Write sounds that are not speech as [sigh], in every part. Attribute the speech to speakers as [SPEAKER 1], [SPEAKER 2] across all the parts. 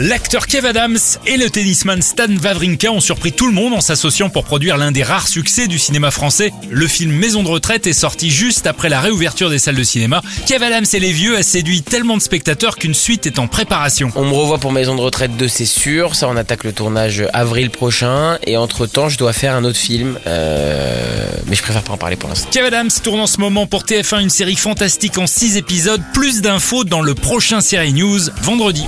[SPEAKER 1] L'acteur Kev Adams et le tennisman Stan Wawrinka ont surpris tout le monde en s'associant pour produire l'un des rares succès du cinéma français. Le film Maison de retraite est sorti juste après la réouverture des salles de cinéma. Kev Adams et les vieux a séduit tellement de spectateurs qu'une suite est en préparation.
[SPEAKER 2] On me revoit pour Maison de retraite 2, c'est sûr. Ça, on attaque le tournage avril prochain. Et entre temps, je dois faire un autre film. Euh, Mais je préfère pas en parler pour l'instant.
[SPEAKER 1] Kev Adams tourne en ce moment pour TF1 une série fantastique en 6 épisodes. Plus d'infos dans le prochain série news vendredi.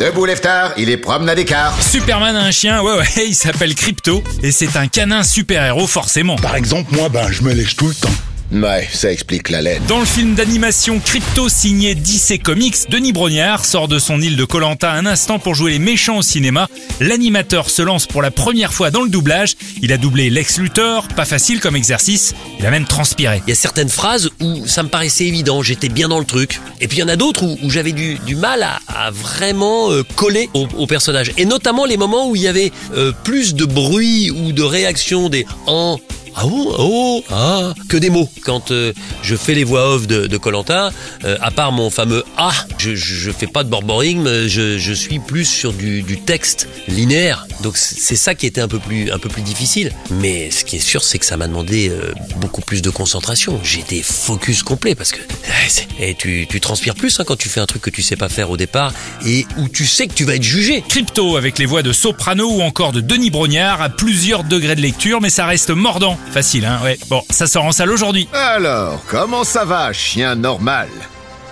[SPEAKER 3] Debout, Leftar, il est promenade d'écart.
[SPEAKER 1] Superman a un chien, ouais ouais, [laughs] il s'appelle Crypto et c'est un canin super-héros forcément.
[SPEAKER 4] Par exemple, moi, ben, je me lèche tout le temps.
[SPEAKER 3] Ouais, ça explique la laine.
[SPEAKER 1] Dans le film d'animation Crypto signé DC Comics, Denis Brognard sort de son île de Colanta un instant pour jouer les méchants au cinéma. L'animateur se lance pour la première fois dans le doublage. Il a doublé Lex Luthor, pas facile comme exercice. Il a même transpiré.
[SPEAKER 5] Il y a certaines phrases où ça me paraissait évident, j'étais bien dans le truc. Et puis il y en a d'autres où, où j'avais du, du mal à, à vraiment euh, coller au, au personnage. Et notamment les moments où il y avait euh, plus de bruit ou de réaction des en ah oh, oh, ah, que des mots. Quand euh, je fais les voix off de Colanta, à part mon fameux ah, je, je, je fais pas de borboring, mais je, je suis plus sur du, du texte linéaire. Donc c'est ça qui était un peu plus un peu plus difficile. Mais ce qui est sûr, c'est que ça m'a demandé euh, beaucoup plus de concentration. J'étais focus complet parce que eh, c'est- et tu, tu transpires plus hein, quand tu fais un truc que tu sais pas faire au départ et où tu sais que tu vas être jugé.
[SPEAKER 1] Crypto avec les voix de Soprano ou encore de Denis Brognard à plusieurs degrés de lecture, mais ça reste mordant. Facile, hein, ouais. Bon, ça sort en salle aujourd'hui.
[SPEAKER 3] Alors, comment ça va, chien normal?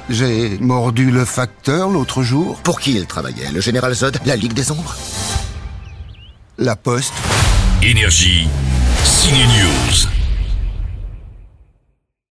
[SPEAKER 4] J'ai mordu le facteur l'autre jour.
[SPEAKER 3] Pour qui il travaillait? Le général Zod La Ligue des Ombres?
[SPEAKER 4] La poste.
[SPEAKER 6] Énergie. Signe News.